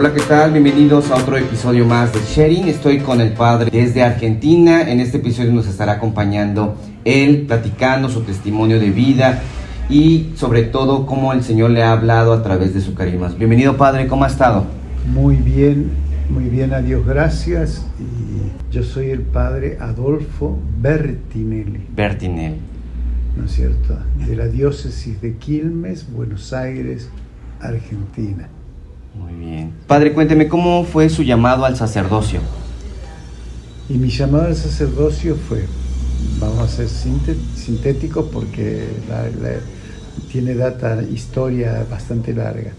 Hola, ¿qué tal? Bienvenidos a otro episodio más de Sharing. Estoy con el padre desde Argentina. En este episodio nos estará acompañando él, platicando su testimonio de vida y sobre todo cómo el Señor le ha hablado a través de su carisma. Bienvenido, padre, ¿cómo ha estado? Muy bien, muy bien, a Dios gracias. Y yo soy el padre Adolfo Bertinelli. Bertinelli. ¿No es cierto? De la diócesis de Quilmes, Buenos Aires, Argentina. Muy bien. Padre, cuénteme, ¿cómo fue su llamado al sacerdocio? Y mi llamado al sacerdocio fue, vamos a ser sintéticos porque tiene data, historia bastante larga.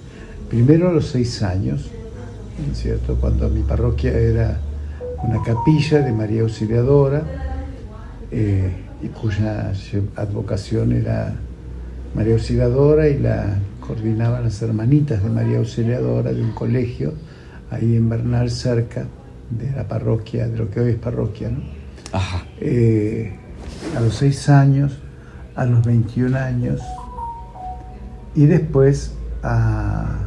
Primero a los seis años, ¿no es cierto? Cuando mi parroquia era una capilla de María Auxiliadora, eh, y cuya advocación era María Auxiliadora y la coordinaban las hermanitas de María Auxiliadora de un colegio ahí en Bernal, cerca de la parroquia, de lo que hoy es parroquia, ¿no? Ajá. Eh, a los seis años, a los 21 años, y después a,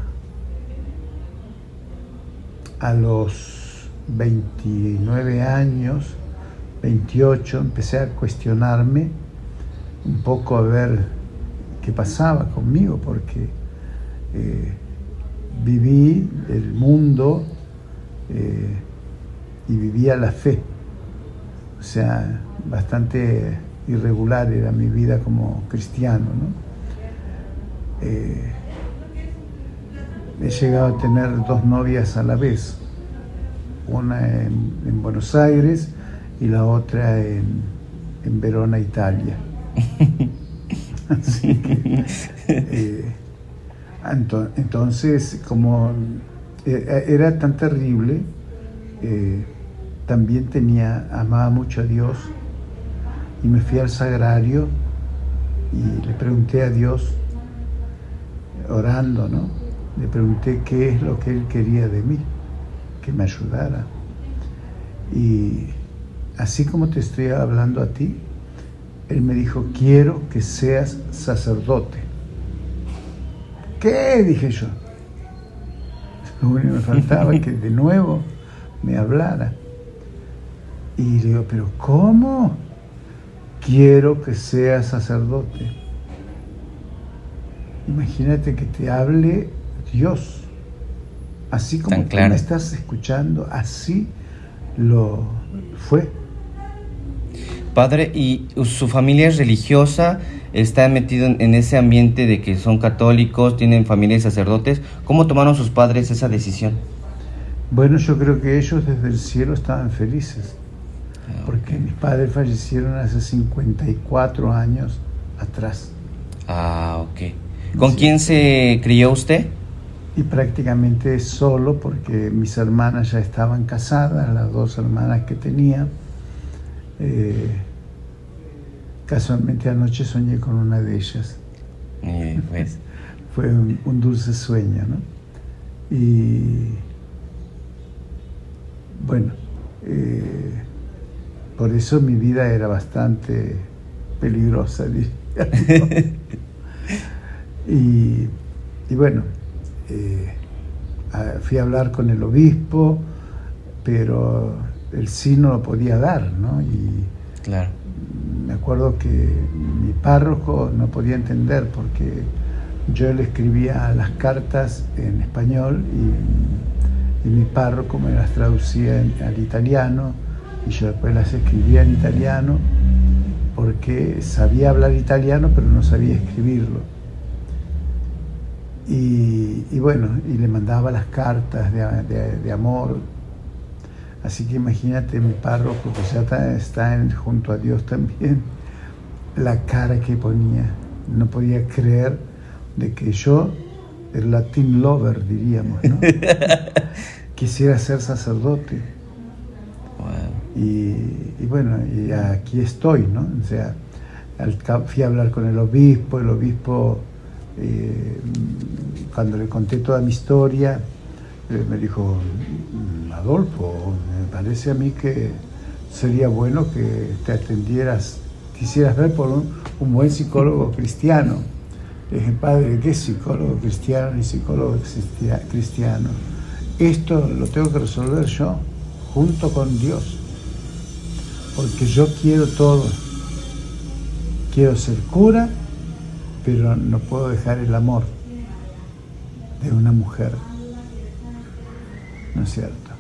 a los 29 años, 28, empecé a cuestionarme un poco a ver qué pasaba conmigo, porque eh, viví el mundo eh, y vivía la fe. O sea, bastante irregular era mi vida como cristiano. Eh, he llegado a tener dos novias a la vez, una en, Buenos Aires y la otra en, en Verona, Italia. Eh, entonces, como eh, era tan terrible, eh, también tenía, amaba mucho a Dios y me fui al sagrario y le pregunté a Dios, orando, ¿no? Le pregunté qué es lo que Él quería de mí, que me ayudara. Y así como te estoy hablando a ti, él me dijo, quiero que seas sacerdote. ¿Qué? dije yo. Lo único que me faltaba que de nuevo me hablara. Y le digo, pero ¿cómo? Quiero que seas sacerdote. Imagínate que te hable Dios. Así como tú me estás escuchando, así lo fue. Padre, ¿y su familia es religiosa? ¿Está metido en ese ambiente de que son católicos, tienen familia y sacerdotes? ¿Cómo tomaron sus padres esa decisión? Bueno, yo creo que ellos desde el cielo estaban felices, ah, porque mis padres fallecieron hace 54 años atrás. Ah, ok. ¿Con quién se crió usted? Y prácticamente solo, porque mis hermanas ya estaban casadas, las dos hermanas que tenía eh, casualmente anoche soñé con una de ellas. Pues. Fue un, dulce sueño, ¿no? Y bueno, eh, por eso mi vida era bastante peligrosa, y, y, bueno, eh, fui a hablar con el obispo, pero el sí no lo podía dar, ¿no? Y claro. me acuerdo que mi párroco no podía entender porque yo le escribía las cartas en español y, mi párroco me las traducía al italiano y yo después las escribía en italiano porque sabía hablar italiano pero no sabía escribirlo. Y, bueno, y le mandaba las cartas de amor Así que imagínate mi párroco que ya está, junto a Dios también, la cara que ponía. No podía creer de que yo, el latín lover diríamos, ¿no? quisiera ser sacerdote. Y, bueno, y aquí estoy, ¿no? O sea, fui a hablar con el obispo, el obispo, eh, cuando le conté toda mi historia, me dijo, mm, Adolfo, me parece a mí que sería bueno que te atendieras, quisieras ver por un, buen psicólogo cristiano. Le dije, padre, ¿qué psicólogo cristiano ni psicólogo cristiano? esto lo tengo que resolver yo junto con Dios, porque yo quiero todo. Quiero ser cura, pero no puedo dejar el amor de una mujer. ¿No es cierto?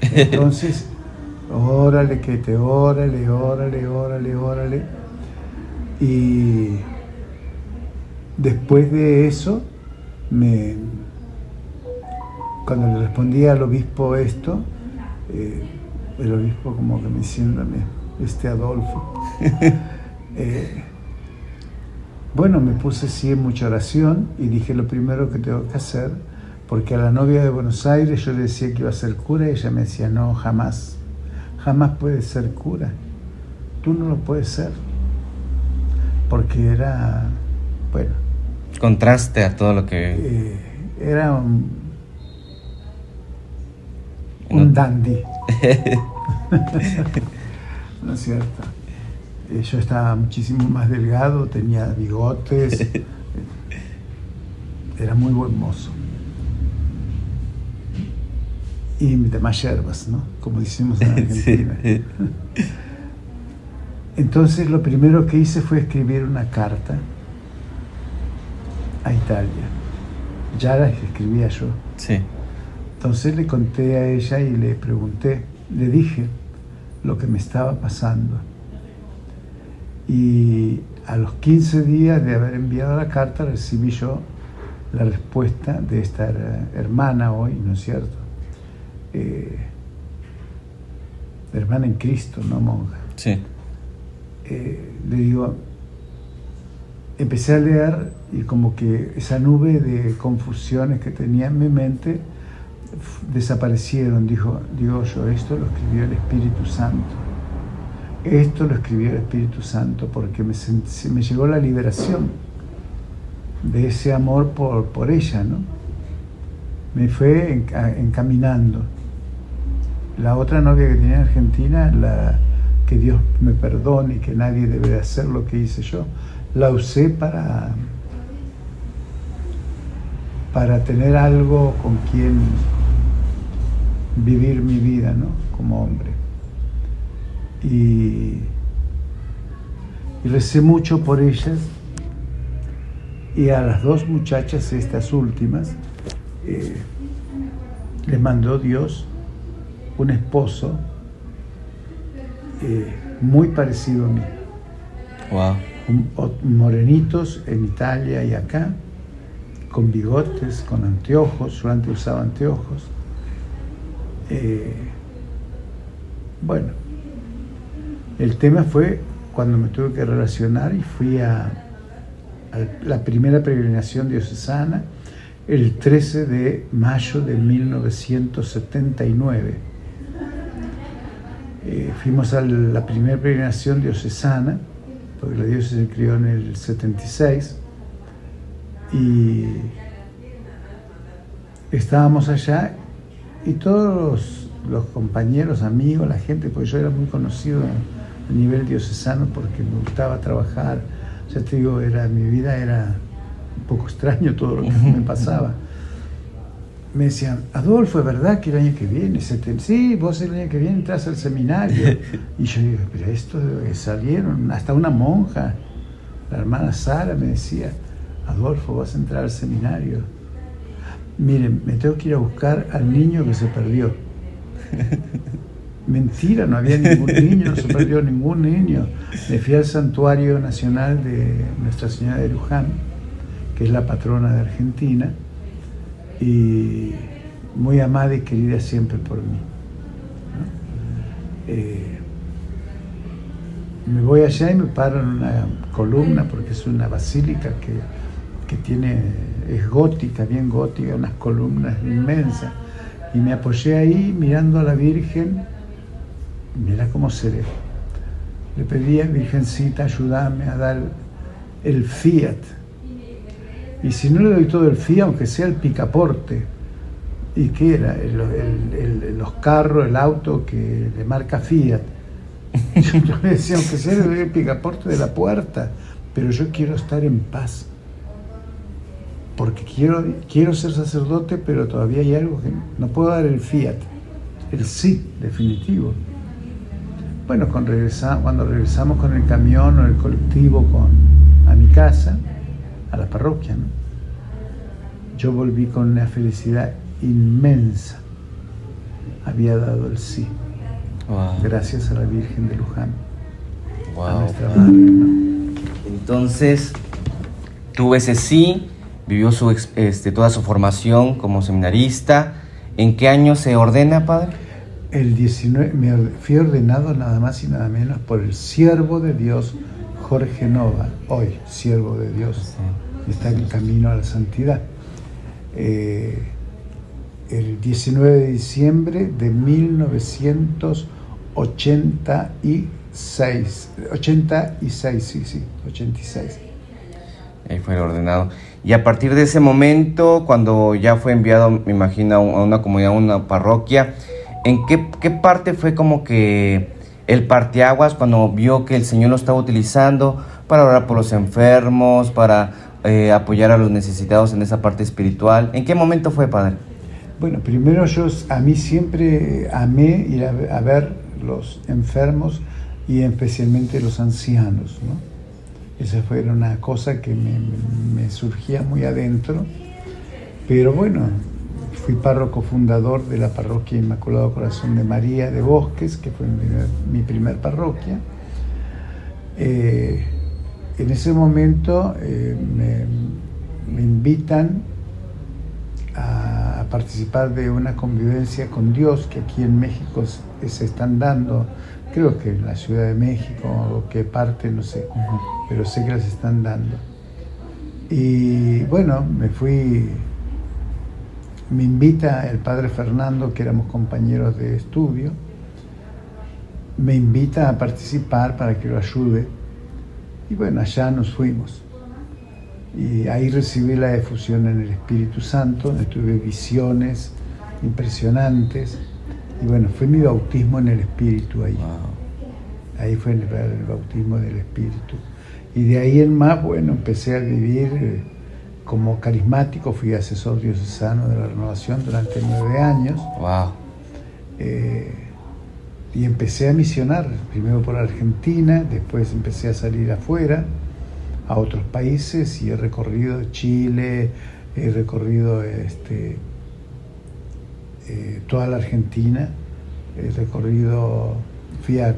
Entonces, órale, que te órale, órale, órale, órale. Y después de eso, me, cuando le respondí al obispo esto, eh, el obispo como que me diciendo, este Adolfo. Eh, bueno, me puse así en mucha oración y dije lo primero que tengo que hacer, porque a la novia de Buenos Aires yo le decía que iba a ser cura y ella me decía, no, jamás, jamás puedes ser cura, tú no lo puedes ser, porque era, bueno. Contraste a todo lo que... Eh, era un, un dandy. ¿No es cierto? Eh, yo estaba muchísimo más delgado, tenía bigotes, era muy buen mozo. Y demás yerbas, ¿no? Como decimos en Argentina. Entonces lo primero que hice fue escribir una carta a Italia. Ya la escribía yo. Sí. Entonces le conté a ella y le pregunté, le dije lo que me estaba pasando y a los 15 días de haber enviado la carta recibí yo la respuesta de esta hermana hoy, ¿no es cierto? Eh, hermana en Cristo, no monja. Sí. Eh, le digo, empecé a leer y como que esa nube de confusiones que tenía en mi mente desaparecieron. Dijo, digo yo, esto lo escribió el Espíritu Santo. Esto lo escribió el Espíritu Santo porque me, me llegó la liberación de ese amor por, por ella, ¿no? Me fue encaminando. La otra novia que tenía en Argentina, la, que Dios me perdone y que nadie debe hacer lo que hice yo, la usé para, para tener algo con quien vivir mi vida, ¿no? Como hombre y, recé mucho por ellas y a las dos muchachas, estas últimas, eh, les mandó Dios un esposo eh, muy parecido a mí. morenitos en Italia y acá, con bigotes, con anteojos, yo antes usaba anteojos. Eh, bueno, el tema fue cuando me tuve que relacionar y fui a, la primera peregrinación diocesana el 13 de mayo de 1979. Eh, fuimos a la primera peregrinación diocesana, porque la diócesis se crió en el 76, y estábamos allá y todos los, compañeros, amigos, la gente, porque yo era muy conocido a nivel diocesano porque me gustaba trabajar. Ya te digo, era, mi vida era un poco extraño todo lo que me pasaba. Me decían, Adolfo, ¿es verdad que el año que viene? Sí, vos el año que viene entras al seminario. Y yo digo, pero esto salieron, hasta una monja, la hermana Sara me decía, Adolfo, vas a entrar al seminario. Miren, me tengo que ir a buscar al niño que se perdió. Mentira, no había ningún niño, no se perdió ningún niño. Me fui al Santuario Nacional de Nuestra Señora de Luján, que es la patrona de Argentina, y muy amada y querida siempre por mí. Eh, me voy allá y me paro en una columna, porque es una basílica que, que tiene, es gótica, bien gótica, unas columnas inmensas. Y me apoyé ahí mirando a la Virgen mira cómo seré. Le pedía, Virgencita, ayúdame a dar el fiat. Y si no le doy todo el fiat, aunque sea el picaporte, ¿y qué era? los carros, el auto que le marca fiat. Yo le decía, aunque sea el picaporte de la puerta, pero yo quiero estar en paz. porque quiero, quiero ser sacerdote, pero todavía hay algo que no puedo dar el fiat, el sí definitivo. Bueno, cuando regresamos, con el camión o el colectivo a mi casa, a la parroquia, yo volví con una felicidad inmensa. Había dado el sí. Gracias a la Virgen de Luján. A nuestra Entonces, tuve ese sí, vivió su, este, toda su formación como seminarista. ¿En qué año se ordena, padre? El 19, me fui ordenado nada más y nada menos por el siervo de Dios, Jorge Nova, hoy siervo de Dios, está en camino a la santidad. Eh, el 19 de diciembre de 1986, 86, sí, sí, 86. Ahí fue ordenado. Y a partir de ese momento, cuando ya fue enviado, me imagino, a una comunidad, a una parroquia, ¿en qué, qué parte fue como que el parteaguas cuando vio que el Señor lo estaba utilizando para orar por los enfermos, para eh, apoyar a los necesitados en esa parte espiritual? ¿En qué momento fue, Padre? Bueno, primero yo a mí siempre amé ir a, ver los enfermos y especialmente los ancianos, ¿no? Esa fue una cosa que me surgía muy adentro, pero bueno, fui párroco fundador de la parroquia Inmaculado Corazón de María de Bosques, que fue mi primer, parroquia. Eh, en ese momento eh, me, invitan a participar de una convivencia con Dios que aquí en México se están dando, creo que en la Ciudad de México o qué parte, no sé, pero sé que las están dando. Y bueno, me fui me invita el padre Fernando, que éramos compañeros de estudio, me invita a participar para que lo ayude. Y bueno, allá nos fuimos. Y ahí recibí la efusión en el Espíritu Santo, tuve visiones impresionantes. Y bueno, fue mi bautismo en el Espíritu ahí. Ahí fue el, el bautismo del Espíritu. Y de ahí en más, bueno, empecé a vivir eh, como carismático fui asesor diocesano de la renovación durante nueve años. Wow. Eh, y empecé a misionar, primero por Argentina, después empecé a salir afuera, a otros países, y he recorrido Chile, he recorrido este, eh, toda la Argentina, he recorrido, fui a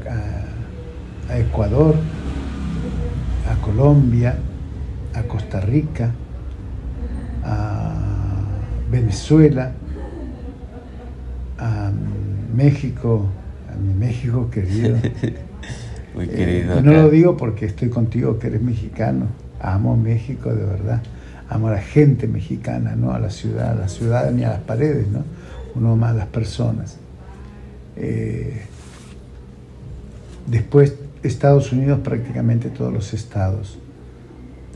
Ecuador, a Colombia, a Costa Rica, a Venezuela, a México, a mi México querido. Muy querido. Eh, no lo digo porque estoy contigo, que eres mexicano. Amo México de verdad. Amo a la gente mexicana, ¿no? A la ciudad, a la ciudad ni a las paredes, ¿no? Uno más a las personas. Eh, después, Estados Unidos, prácticamente todos los estados.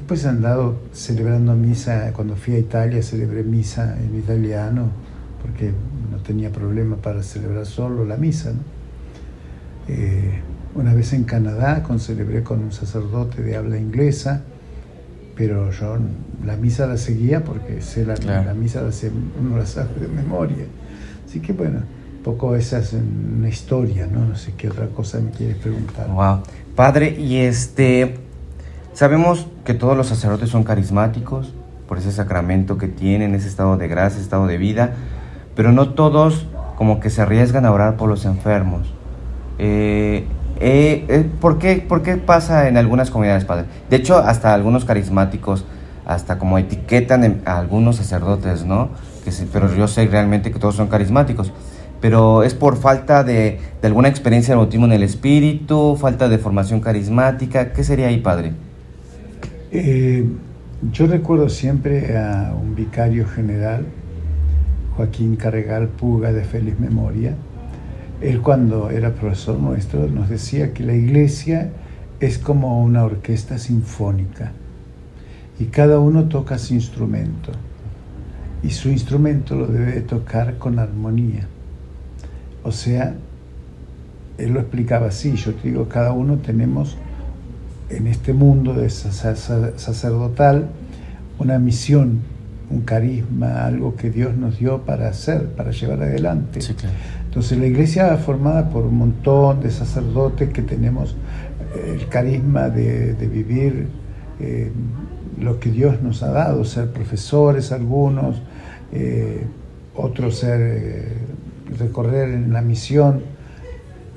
Después he andado celebrando misa, cuando fui a Italia celebré misa en italiano, porque no tenía problema para celebrar solo la misa. Eh, una vez en Canadá con, celebré con un sacerdote de habla inglesa, pero yo la misa la seguía porque sé la, la misa la sé, uno la sabe de memoria. Así que bueno, poco esa es una historia, ¿no? No sé qué otra cosa me quieres preguntar. Wow. Padre, y este Sabemos que todos los sacerdotes son carismáticos por ese sacramento que tienen, ese estado de gracia, estado de vida, pero no todos como que se arriesgan a orar por los enfermos. Eh, eh, eh, ¿por, qué, ¿Por qué pasa en algunas comunidades, padre? De hecho, hasta algunos carismáticos, hasta como etiquetan a algunos sacerdotes, ¿no? Que pero yo sé realmente que todos son carismáticos. Pero es por falta de, de alguna experiencia de bautismo en el espíritu, falta de formación carismática. ¿Qué sería ahí, padre? Eh, yo recuerdo siempre a un vicario general, Joaquín Carregal Puga de feliz memoria. Él cuando era profesor nuestro nos decía que la iglesia es como una orquesta sinfónica y cada uno toca su instrumento y su instrumento lo debe tocar con armonía. O sea, él lo explicaba así, yo te digo, cada uno tenemos en este mundo de sacerdotal una misión un carisma, algo que Dios nos dio para hacer, para llevar adelante. Entonces la iglesia formada por un montón de sacerdotes que tenemos eh, el carisma de, vivir eh, lo que Dios nos ha dado, ser profesores algunos, eh, otros ser, recorrer en la misión,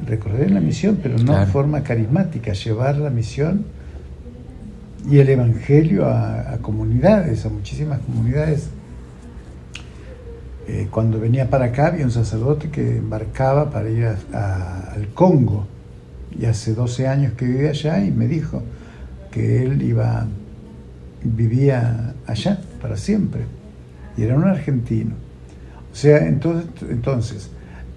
recorrer la misión, pero no de forma carismática, llevar la misión y el Evangelio a, comunidades, a muchísimas comunidades. Eh, cuando venía para acá había un sacerdote que embarcaba para ir al Congo y hace 12 años que vivía allá y me dijo que él iba, vivía allá para siempre y era un argentino. O sea, entonces, entonces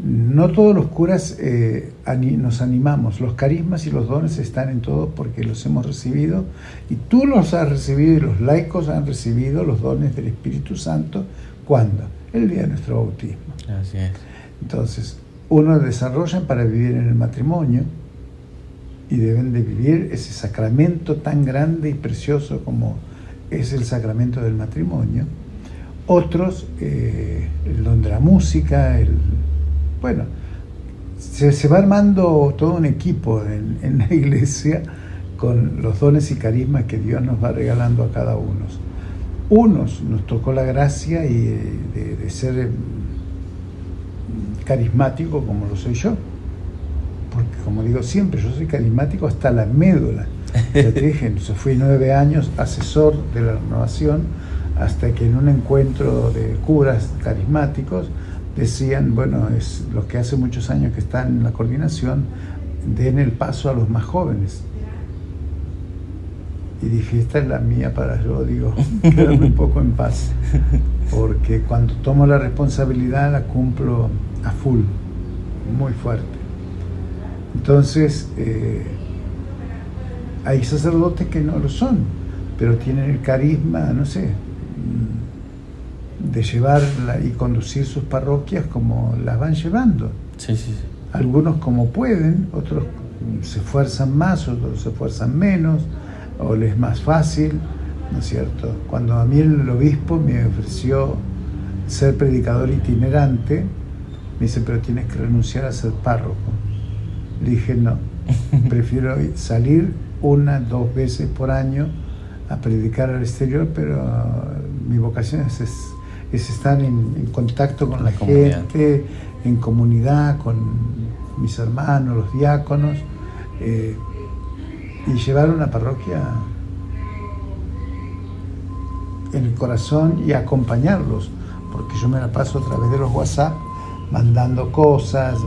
no todos los curas eh, nos animamos, los carismas y los dones están en todo porque los hemos recibido y tú los has recibido y los laicos han recibido los dones del Espíritu Santo. ¿Cuándo? El día de nuestro bautismo. Así es. Entonces, uno desarrolla para vivir en el matrimonio y deben de vivir ese sacramento tan grande y precioso como es el sacramento del matrimonio. Otros, eh, el don de la música, el bueno, se, va armando todo un equipo en, la iglesia con los dones y carismas que Dios nos va regalando a cada uno. Unos nos tocó la gracia y de, ser carismático como lo soy yo. Porque como digo siempre, yo soy carismático hasta la médula. Ya te dije, fui nueve años asesor de la renovación hasta que en un encuentro de curas carismáticos decían, bueno, es lo que hace muchos años que están en la coordinación, den el paso a los más jóvenes. Y dije, esta es la mía para yo, digo, quedarme un poco en paz, porque cuando tomo la responsabilidad la cumplo a full, muy fuerte. Entonces, eh, hay sacerdotes que no lo son, pero tienen el carisma, no sé, de llevar y conducir sus parroquias como las van llevando. Algunos como pueden, otros se esfuerzan más, otros se esfuerzan menos, o les es más fácil, ¿no es cierto? Cuando a mí el obispo me ofreció ser predicador itinerante, me dice, pero tienes que renunciar a ser párroco. Le dije, no, prefiero salir una, dos veces por año a predicar al exterior, pero mi vocación es es estar en, contacto con la, gente, en comunidad, con mis hermanos, los diáconos, eh, y llevar una parroquia en el corazón y acompañarlos, porque yo me la paso a través de los WhatsApp mandando cosas,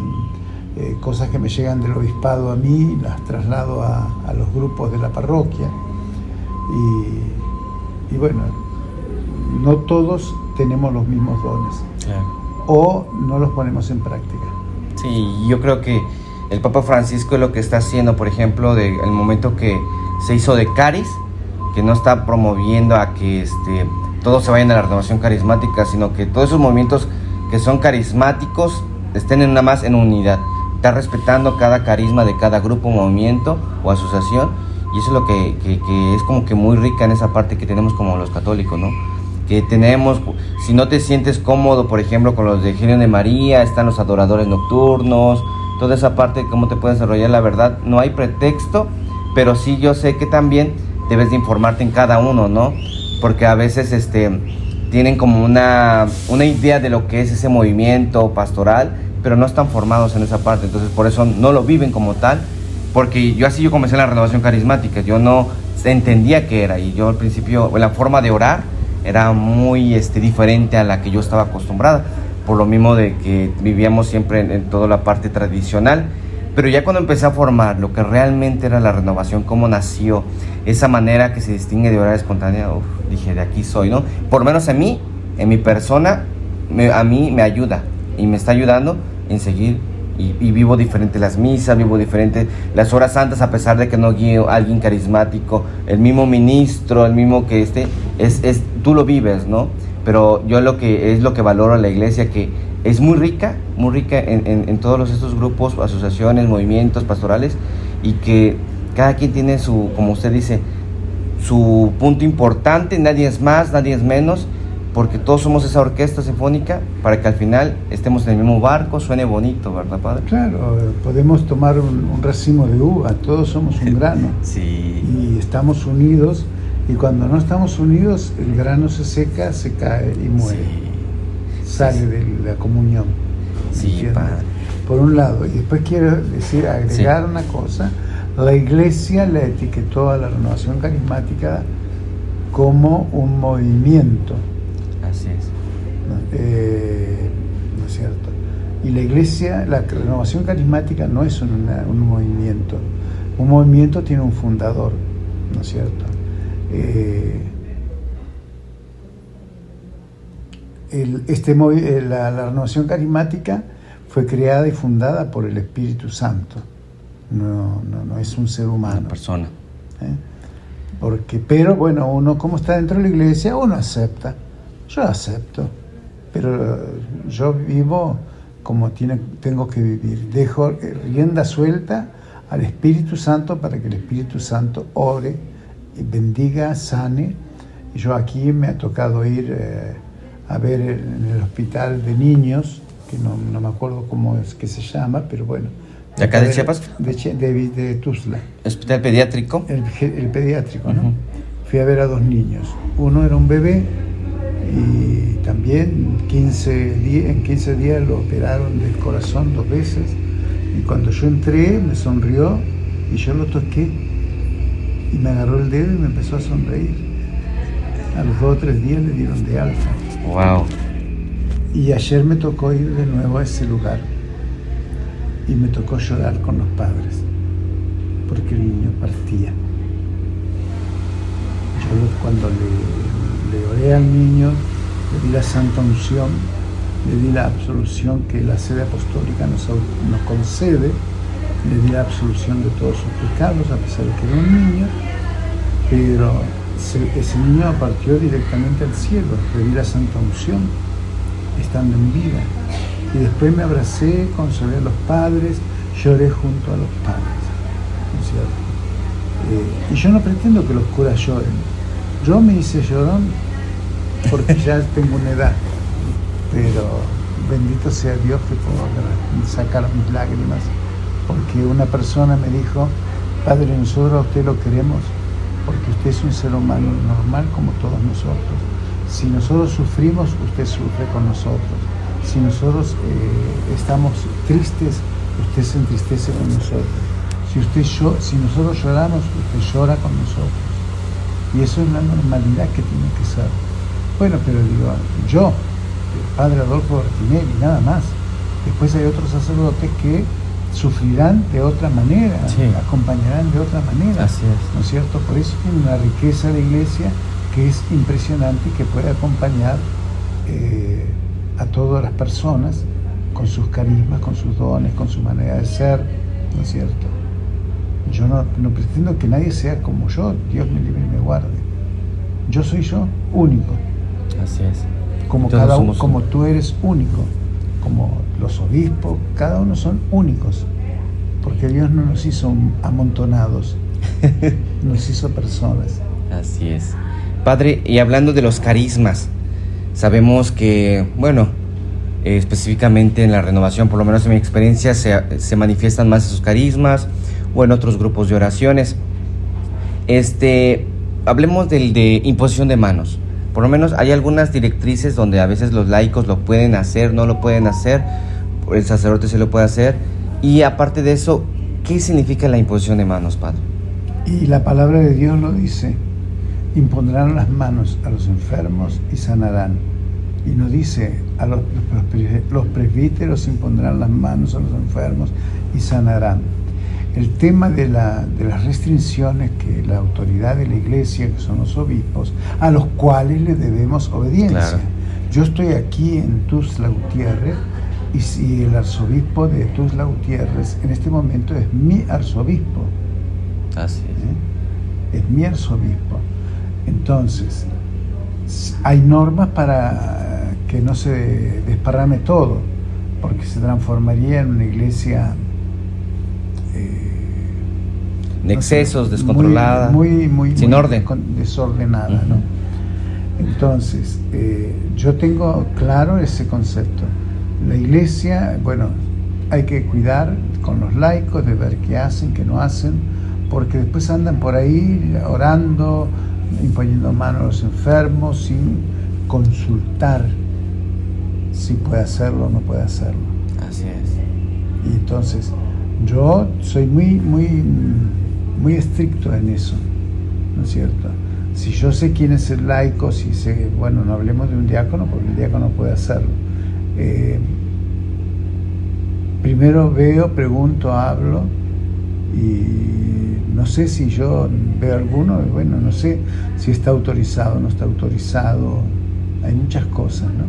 eh, cosas que me llegan del obispado a mí, las traslado a, los grupos de la parroquia. Y, y bueno, no todos tenemos los mismos dones. O no los ponemos en práctica. Sí, yo creo que el Papa Francisco lo que está haciendo, por ejemplo, del el momento que se hizo de Caris, que no está promoviendo a que este, todos se vayan a la renovación carismática, sino que todos esos movimientos que son carismáticos estén en una más en unidad. Está respetando cada carisma de cada grupo, movimiento o asociación. Y eso es lo que, que, que es como que muy rica en esa parte que tenemos como los católicos, ¿no? Que tenemos, si no te sientes cómodo, por ejemplo, con los de Genio de María, están los adoradores nocturnos, toda esa parte de cómo te puedes desarrollar la verdad, no hay pretexto, pero sí yo sé que también debes de informarte en cada uno, ¿no? Porque a veces este tienen como una, una idea de lo que es ese movimiento pastoral, pero no están formados en esa parte, entonces por eso no lo viven como tal, porque yo así yo comencé la renovación carismática, yo no entendía qué era y yo al principio la forma de orar era muy este, diferente a la que yo estaba acostumbrada, por lo mismo de que vivíamos siempre en, toda la parte tradicional. Pero ya cuando empecé a formar lo que realmente era la renovación, cómo nació, esa manera que se distingue de orar espontánea, dije, de aquí soy, ¿no? Por menos a mí, en mi persona, a mí me ayuda y me está ayudando en seguir y, vivo diferente las misas, vivo diferente las horas santas, a pesar de que no guío a alguien carismático, el mismo ministro, el mismo que esté, es, es, tú lo vives, ¿no? Pero yo lo que es lo que valoro a la iglesia, que es muy rica, muy rica en, en, todos estos grupos, asociaciones, movimientos pastorales, y que cada quien tiene su, como usted dice, su punto importante, nadie es más, nadie es menos, porque todos somos esa orquesta sinfónica para que al final estemos en el mismo barco, suene bonito, ¿verdad, padre? Claro, podemos tomar un, racimo de uva, todos somos un grano. sí. Y estamos unidos, y cuando no estamos unidos, el grano se seca, se cae y muere. Sale de la comunión. Sí, padre. Por un lado, y después quiero decir, agregar una cosa, la iglesia la etiquetó a la renovación carismática como un movimiento. Eh, ¿No es cierto? Y la iglesia, la renovación carismática no es un movimiento. Un movimiento tiene un fundador, ¿no es cierto? Eh, este, eh, la, renovación carismática fue creada y fundada por el Espíritu Santo. No, no, es un ser humano. Una persona. Porque, pero bueno, uno como está dentro de la iglesia, uno acepta yo acepto, pero yo vivo como tiene, tengo que vivir. Dejo rienda suelta al Espíritu Santo para que el Espíritu Santo ore, y bendiga, sane. Yo aquí me ha tocado ir eh, a ver en el hospital de niños, que no, me acuerdo cómo es que se llama, pero bueno. ¿De acá de Chiapas? De, de, de Tuzla. ¿Hospital pediátrico? El, pediátrico, ¿no? Fui a ver a dos niños. Uno era un bebé y también 15 en 15 días lo operaron del corazón dos veces y cuando yo entré me sonrió y yo lo toqué y me agarró el dedo y me empezó a sonreír. A los dos o tres días le dieron de alfa. Wow. Y ayer me tocó ir de nuevo a ese lugar y me tocó llorar con los padres porque el niño partía. Cuando le le oré al niño, le di la santa unción, le di la absolución que la sede apostólica nos, concede, le di la absolución de todos sus pecados, a pesar de que era un niño, pero ese, niño partió directamente al cielo, le di la santa unción, estando en vida. Y después me abracé, consolé a los padres, lloré junto a los padres. ¿no es cierto? Eh, y yo no pretendo que los curas lloren, yo me hice llorón porque ya tengo una edad, pero bendito sea Dios que puedo sacar mis lágrimas, porque una persona me dijo, Padre, nosotros a usted lo queremos porque usted es un ser humano normal como todos nosotros. Si nosotros sufrimos, usted sufre con nosotros. Si nosotros eh, estamos tristes, usted se entristece con nosotros. Si, usted, si nosotros lloramos, usted llora con nosotros. Y eso es la normalidad que tiene que ser. Bueno, pero digo, yo, el padre Adolfo Bertinelli, nada más. Después hay otros sacerdotes que sufrirán de otra manera, acompañarán de otra manera. Así es. ¿No es cierto? Por eso tiene una riqueza la iglesia que es impresionante y que puede acompañar eh, a todas las personas con sus carismas, con sus dones, con su manera de ser, ¿no es cierto? Yo no, pretendo que nadie sea como yo, Dios me libre y me guarde. Yo soy yo, único. Así es. Como, cada como tú eres único, como los obispos, cada uno son únicos, porque Dios no nos hizo amontonados, nos hizo personas. Así es. Padre, y hablando de los carismas, sabemos que, bueno, específicamente en la renovación, por lo menos en mi experiencia, se, se manifiestan más esos carismas, o en otros grupos de oraciones. Este, hablemos del de imposición de manos. Por lo menos hay algunas directrices donde a veces los laicos lo pueden hacer, no lo pueden hacer, el sacerdote se lo puede hacer. Y aparte de eso, ¿qué significa la imposición de manos, Padre? Y la palabra de Dios lo dice, impondrán las manos a los enfermos y sanarán. Y no dice, a los, los presbíteros impondrán las manos a los enfermos y sanarán el tema de, las restricciones que la autoridad de la iglesia, que son los obispos, a los cuales le debemos obediencia. Yo estoy aquí en Tuzla Gutiérrez y si el arzobispo de Tuzla Gutiérrez en este momento es mi arzobispo. Así es. ¿Eh? Es mi arzobispo. Entonces, hay normas para que no se desparrame todo, porque se transformaría en una iglesia excesos, descontrolada, muy, muy, sin orden. Desordenada, ¿no? Entonces, eh, yo tengo claro ese concepto. La iglesia, bueno, hay que cuidar con los laicos de ver qué hacen, qué no hacen, porque después andan por ahí orando, imponiendo manos a los enfermos sin consultar si puede hacerlo o no puede hacerlo. Así es. Y entonces, yo soy muy, muy, muy estricto en eso, ¿no es cierto? Si yo sé quién es el laico, si sé, bueno, no hablemos de un diácono, porque el diácono puede hacerlo. Eh, primero veo, pregunto, hablo y no sé si yo veo alguno, bueno, no sé si está autorizado no está autorizado, hay muchas cosas, ¿no?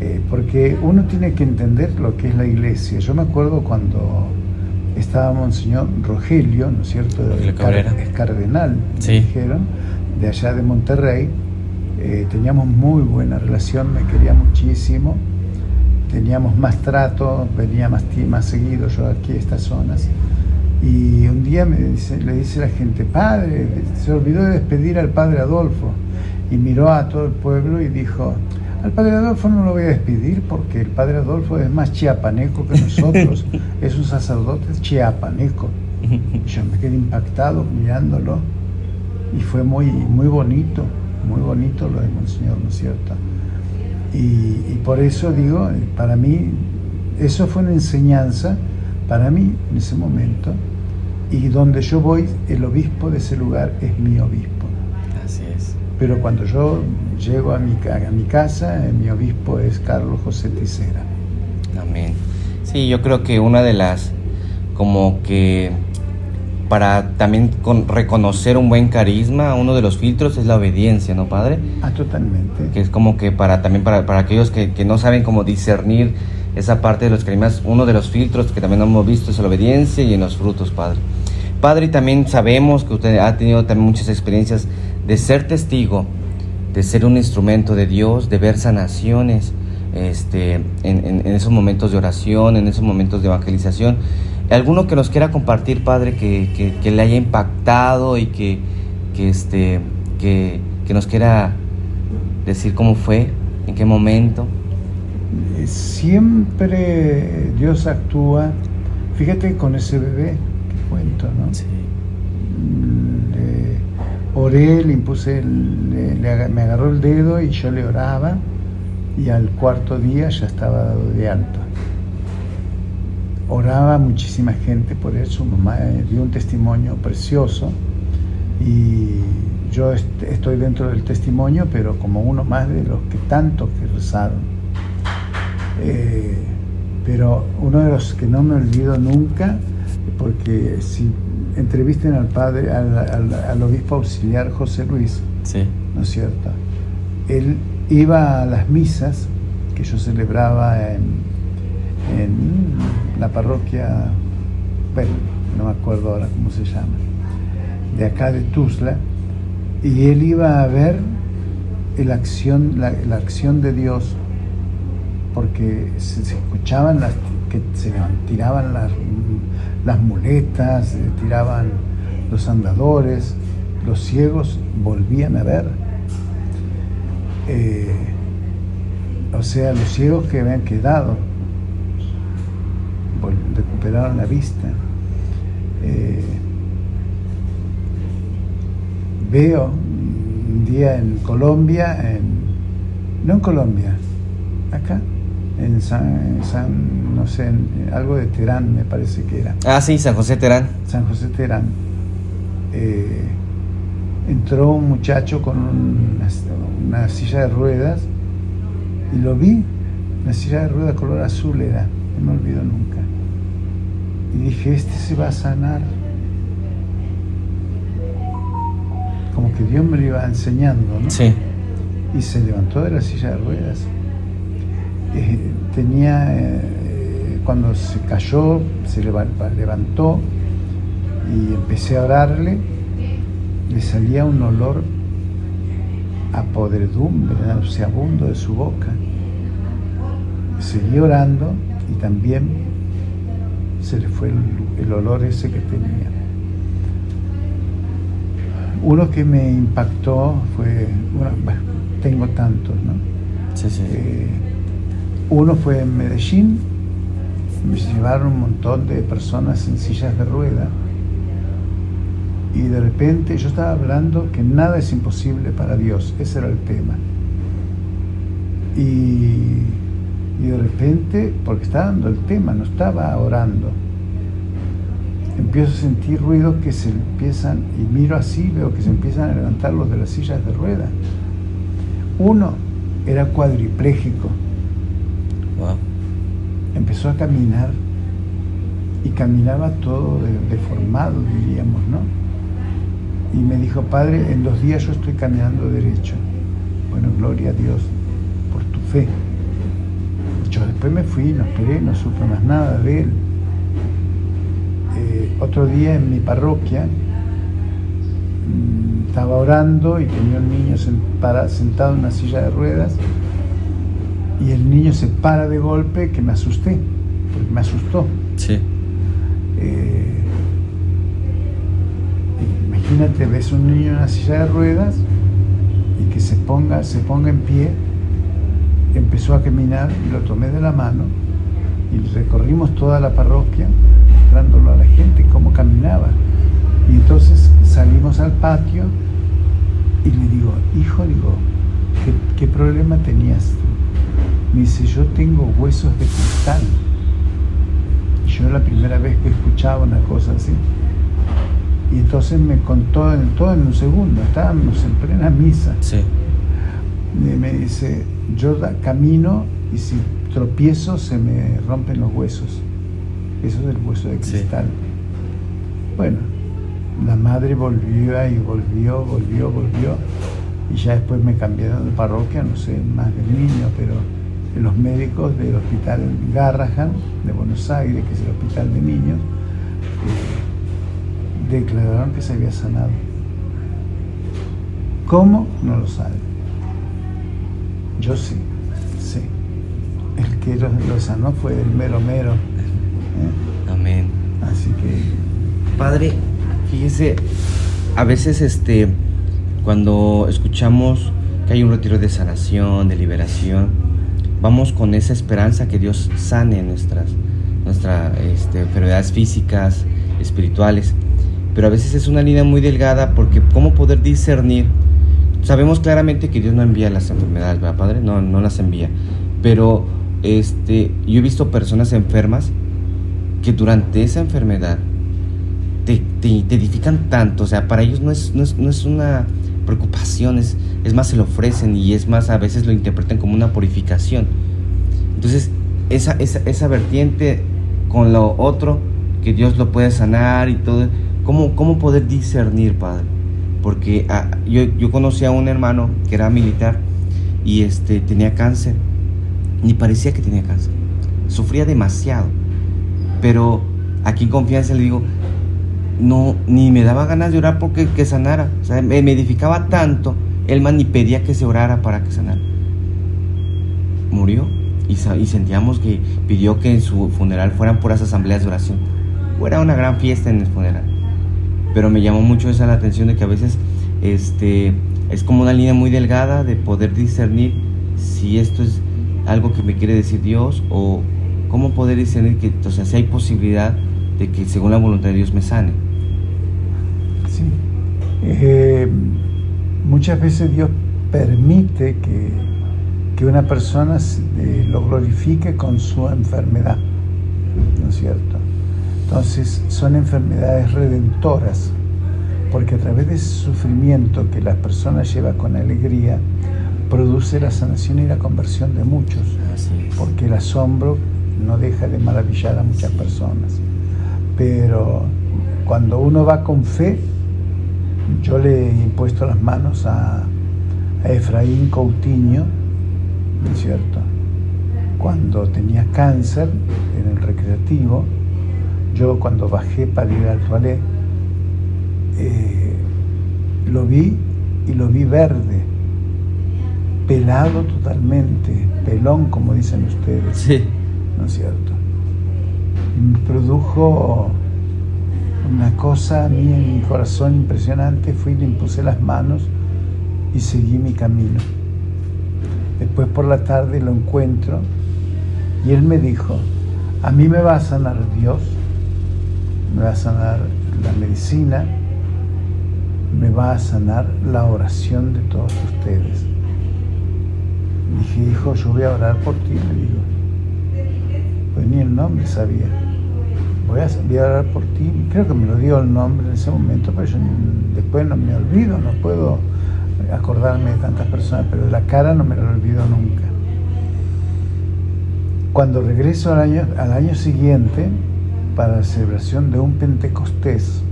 Eh, porque uno tiene que entender lo que es la iglesia. Yo me acuerdo cuando estaba Monseñor Rogelio, ¿no es cierto? es cardenal, me dijeron, de allá de Monterrey. Eh, teníamos muy buena relación, me quería muchísimo, teníamos más trato, venía más, más seguido yo aquí a estas zonas. Y un día me dice, le dice la gente, padre, se olvidó de despedir al padre Adolfo. Y miró a todo el pueblo y dijo, al padre Adolfo no lo voy a despedir porque el padre Adolfo es más chiapaneco que nosotros, es un sacerdote chiapaneco. Yo me quedé impactado mirándolo y fue muy, muy bonito, muy bonito lo de Monseñor, ¿no es cierto? Y, y por eso digo, para mí, eso fue una enseñanza para mí en ese momento y donde yo voy, el obispo de ese lugar es mi obispo. Así es. Pero cuando yo llego a mi, a mi casa, eh, mi obispo es Carlos José Ticera. Amén. Sí, yo creo que una de las, como que para también con reconocer un buen carisma, uno de los filtros es la obediencia, ¿no, Padre? Ah, totalmente. Que es como que para también para, para aquellos que, que, no saben cómo discernir esa parte de los carismas, uno de los filtros que también hemos visto es la obediencia y en los frutos, Padre. Padre, también sabemos que usted ha tenido también muchas experiencias de ser testigo, de ser un instrumento de Dios, de ver sanaciones este, en, esos momentos de oración, en esos momentos de evangelización. ¿Alguno que nos quiera compartir, Padre, que, le haya impactado y que, este, que, nos quiera decir cómo fue, en qué momento? Siempre Dios actúa, fíjate con ese bebé que cuento, ¿no? Sí oré, le impuse, me agarró el dedo y yo le oraba y al cuarto día ya estaba dado de alto. Oraba muchísima gente por él, su mamá dio un testimonio precioso y yo estoy dentro del testimonio, pero como uno más de los que tantos que rezaron. Eh, pero uno de los que no me olvido nunca, porque si entrevisten al padre, al, obispo auxiliar José Luis, ¿no es cierto? Él iba a las misas que yo celebraba en, la parroquia, bueno, no me acuerdo ahora cómo se llama, de acá de Tuzla, y él iba a ver la acción, la, acción de Dios, porque se, escuchaban las que se tiraban las las muletas, eh, tiraban los andadores, los ciegos volvían a ver. Eh, o sea, los ciegos que habían quedado recuperaron la vista. Eh, veo un día en Colombia, en, no en Colombia, acá, en San, no sé, algo de Terán me parece que era. Ah, sí, San José Terán. San José Terán. Eh, entró un muchacho con una, silla de ruedas y lo vi, una silla de ruedas color azul era, no me olvido nunca. Y dije, este se va a sanar. Como que Dios me lo iba enseñando, ¿no? Sí. Y se levantó de la silla de ruedas eh, tenía, eh, cuando se cayó, se levantó y empecé a orarle, le salía un olor a podredumbre, nauseabundo de su boca. Seguí orando y también se le fue el, olor ese que tenía. uno que me impactó fue, bueno, tengo tantos, ¿no? Sí, sí. Eh, uno fue en Medellín, me llevaron un montón de personas en sillas de rueda y de repente yo estaba hablando que nada es imposible para Dios, ese era el tema. Y, y de repente, porque estaba dando el tema, no estaba orando, empiezo a sentir ruidos que se empiezan, y miro así, veo que se empiezan a levantar los de las sillas de rueda. Uno era cuadripléjico. Empezó a caminar y caminaba todo deformado, diríamos, ¿no? Y me dijo, Padre, en dos días yo estoy caminando derecho. Bueno, gloria a Dios por tu fe. Yo después me fui, no esperé, no supe más nada de él. Eh, otro día en mi parroquia mm, estaba orando y tenía un niño sentado en una silla de ruedas y el niño se para de golpe que me asusté, porque me asustó. Sí. Eh, imagínate, ves un niño en una silla de ruedas y que se ponga, se ponga en pie, empezó a caminar y lo tomé de la mano y recorrimos toda la parroquia mostrándolo a la gente cómo caminaba. Y entonces salimos al patio y le digo, hijo, digo, ¿qué, problema tenías? Me dice, yo tengo huesos de cristal. Y yo la primera vez que escuchaba una cosa así. Y entonces me contó todo en un segundo, estábamos en plena misa. Sí. Y me dice, yo camino y si tropiezo se me rompen los huesos. Eso es el hueso de cristal. Bueno, la madre volvió y volvió, volvió, volvió. Y ya después me cambiaron de parroquia, no sé más del niño, pero los médicos del hospital Garrahan de Buenos Aires, que es el hospital de niños, eh, declararon que se había sanado. ¿Cómo? No lo saben. Yo sí, sí. El que lo, sanó fue el mero mero. ¿eh? Amén. Así que. Padre, fíjese, a veces este, cuando escuchamos que hay un retiro de sanación, de liberación, vamos con esa esperanza que Dios sane nuestras, nuestras este, enfermedades físicas, espirituales. Pero a veces es una línea muy delgada porque ¿cómo poder discernir? Sabemos claramente que Dios no envía las enfermedades, ¿verdad, Padre? No, no las envía. Pero este, yo he visto personas enfermas que durante esa enfermedad te, te, edifican tanto, o sea, para ellos no es, no es, no es una preocupación, es, es, más se lo ofrecen y es más a veces lo interpretan como una purificación. Entonces, esa, esa, esa vertiente con lo otro, que Dios lo puede sanar y todo, ¿cómo, cómo poder discernir, Padre? Porque ah, yo, yo conocí a un hermano que era militar y este, tenía cáncer, ni parecía que tenía cáncer, sufría demasiado pero aquí en confianza le digo, no, ni me daba ganas de orar porque que sanara. O sea, me, edificaba tanto, más ni pedía que se orara para que sanara. Murió y, y, sentíamos que pidió que en su funeral fueran puras asambleas de oración. Fuera una gran fiesta en el funeral. Pero me llamó mucho esa la atención de que a veces este, es como una línea muy delgada de poder discernir si esto es algo que me quiere decir Dios o, ¿cómo poder discernir que, o sea, si hay posibilidad de que según la voluntad de Dios me sane? Sí. Eh, muchas veces Dios permite que, que una persona eh, lo glorifique con su enfermedad, ¿no es cierto? Entonces son enfermedades redentoras, porque a través de ese sufrimiento que la persona lleva con alegría, produce la sanación y la conversión de muchos, porque el asombro no deja de maravillar a muchas personas. Pero cuando uno va con fe, yo le he impuesto las manos a, Efraín Coutinho, ¿no es cierto? Cuando tenía cáncer en el recreativo, yo cuando bajé para ir al toilet, eh, lo vi y lo vi verde, pelado totalmente, pelón como dicen ustedes. Sí. ¿no es cierto? Produjo una cosa a mí en mi corazón impresionante, fui, le impuse las manos y seguí mi camino. Después por la tarde lo encuentro y él me dijo, a mí me va a sanar Dios, me va a sanar la medicina, me va a sanar la oración de todos ustedes. Dije, hijo, yo voy a orar por ti, le digo. Pues ni el nombre sabía. Voy a, a orar por ti. Creo que me lo dio el nombre en ese momento, pero yo después no me olvido, no puedo acordarme de tantas personas, pero la cara no me la olvido nunca. Cuando regreso al año, al año siguiente, para la celebración de un Pentecostés,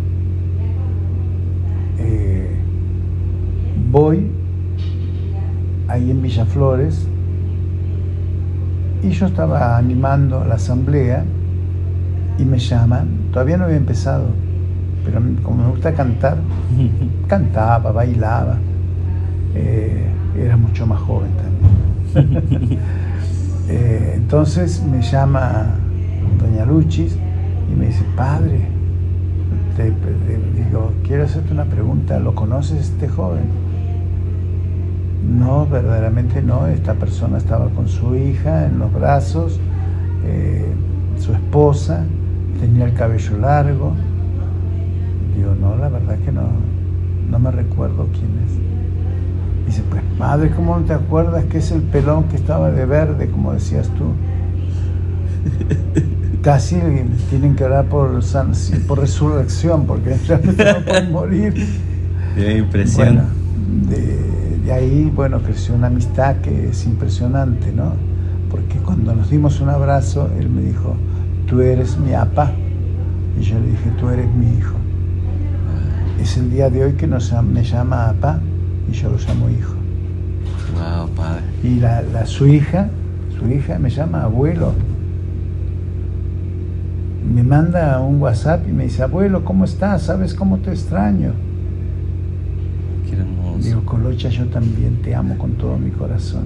eh, voy ahí en Villaflores y yo estaba animando la asamblea y me llaman, todavía no había empezado, pero como me gusta cantar, cantaba, bailaba, eh, era mucho más joven también. Eh, entonces me llama doña Luchis y me dice, padre, te, digo, quiero hacerte una pregunta, ¿lo conoces este joven? No, verdaderamente no, esta persona estaba con su hija en los brazos, eh, su esposa, tenía el cabello largo. Digo, no, la verdad que no, no me recuerdo quién es. Dice, pues madre, ¿cómo no te acuerdas que es el pelón que estaba de verde, como decías tú? Casi tienen que orar por, por resurrección, porque ya no pueden morir. Qué impresión. de, ahí, bueno, creció una amistad que es impresionante, ¿no? Porque cuando nos dimos un abrazo, él me dijo, tú eres mi apa. Y yo le dije, tú eres mi hijo. Es el día de hoy que nos, me llama apa y yo lo llamo hijo. Wow, padre. Y la, la, su hija, su hija me llama abuelo me manda un WhatsApp y me dice, abuelo, ¿cómo estás? ¿Sabes cómo te extraño? Qué hermoso. Digo, Colocha, yo también te amo con todo mi corazón.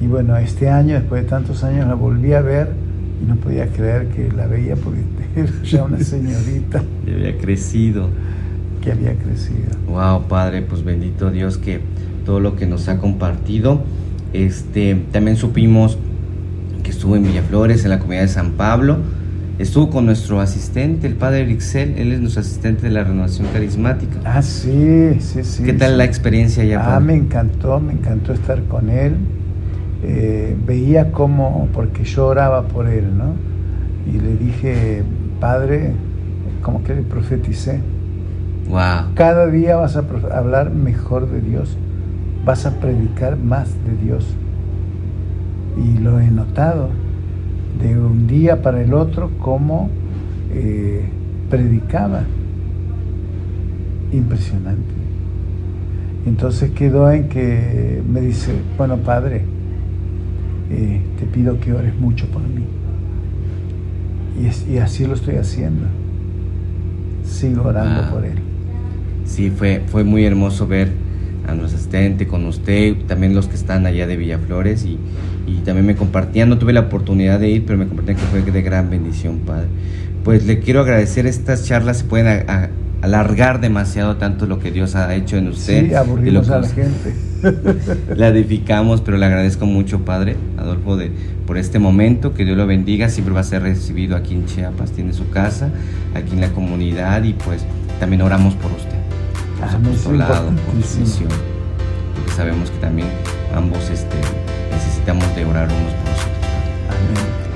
Y bueno, este año, después de tantos años, la volví a ver y no podía creer que la veía porque era ya una señorita. que había crecido. Que había crecido. Wow, Padre, pues bendito Dios que todo lo que nos ha compartido. Este, también supimos que estuvo en Villaflores, en la comunidad de San Pablo estuvo con nuestro asistente, el padre Erixel, él es nuestro asistente de la renovación carismática. Ah, sí, sí, sí. ¿Qué tal la experiencia ya? Ah, me encantó, me encantó estar con él. Eh, veía cómo, porque yo oraba por él, ¿no? Y le dije, padre, como que le profeticé. Wow. Cada día vas a hablar mejor de Dios, vas a predicar más de Dios. Y lo he notado de un día para el otro como eh, predicaba. Impresionante. Entonces quedó en que me dice, bueno padre, eh, te pido que ores mucho por mí. Y, así lo estoy haciendo. Sigo orando por él. Sí, fue, fue muy hermoso ver a nuestro asistente, con usted, también los que están allá de Villaflores y, y también me compartían, no tuve la oportunidad de ir, pero me compartían que fue de gran bendición, Padre. Pues le quiero agradecer estas charlas, se pueden alargar demasiado tanto lo que Dios ha hecho en usted. Sí, aburrimos a la gente. la edificamos, pero le agradezco mucho, Padre Adolfo, de, por este momento, que Dios lo bendiga, siempre va a ser recibido aquí en Chiapas, tiene su casa, aquí en la comunidad y pues también oramos por usted. Ah, por lado, por su misión, porque sabemos que también ambos este, necesitamos de orar unos por otros. Amén.